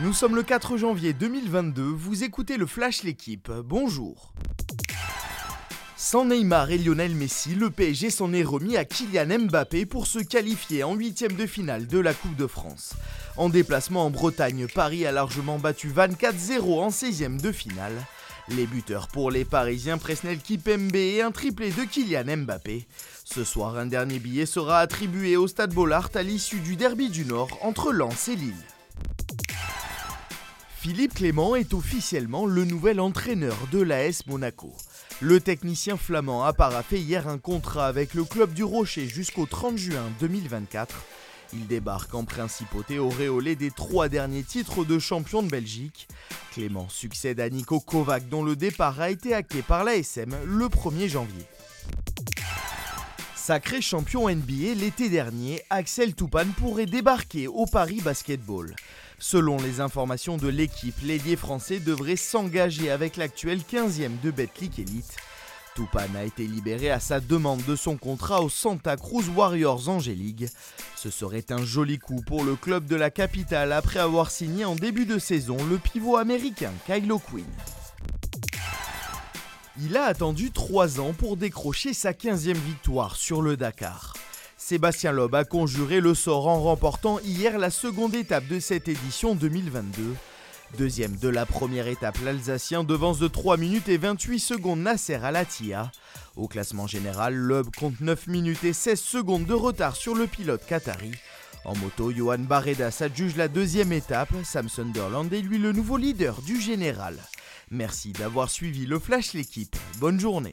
Nous sommes le 4 janvier 2022, vous écoutez le Flash L'équipe, bonjour. Sans Neymar et Lionel Messi, le PSG s'en est remis à Kylian Mbappé pour se qualifier en huitième de finale de la Coupe de France. En déplacement en Bretagne, Paris a largement battu 24-0 en 16e de finale. Les buteurs pour les Parisiens, Presnel Kipembe et un triplé de Kylian Mbappé. Ce soir, un dernier billet sera attribué au Stade Bollard à l'issue du derby du Nord entre Lens et Lille. Philippe Clément est officiellement le nouvel entraîneur de l'AS Monaco. Le technicien flamand a paraffé hier un contrat avec le club du Rocher jusqu'au 30 juin 2024. Il débarque en principauté auréolé des trois derniers titres de champion de Belgique. Clément succède à Nico Kovac dont le départ a été acté par l'ASM le 1er janvier. Sacré champion NBA l'été dernier, Axel Toupane pourrait débarquer au Paris Basketball. Selon les informations de l'équipe, l'ailier français devrait s'engager avec l'actuel 15e de Betclic Elite. Toupane a été libéré à sa demande de son contrat au Santa Cruz Warriors Angélique. Ce serait un joli coup pour le club de la capitale après avoir signé en début de saison le pivot américain Kylo Quinn. Il a attendu 3 ans pour décrocher sa 15e victoire sur le Dakar. Sébastien Loeb a conjuré le sort en remportant hier la seconde étape de cette édition 2022. Deuxième de la première étape, l'Alsacien devance de 3 minutes et 28 secondes Nasser Alatia. Au classement général, Loeb compte 9 minutes et 16 secondes de retard sur le pilote qatari. En moto, Johan Barreda s'adjuge la deuxième étape. Sam Sunderland est lui le nouveau leader du général. Merci d'avoir suivi le Flash l'équipe. Bonne journée.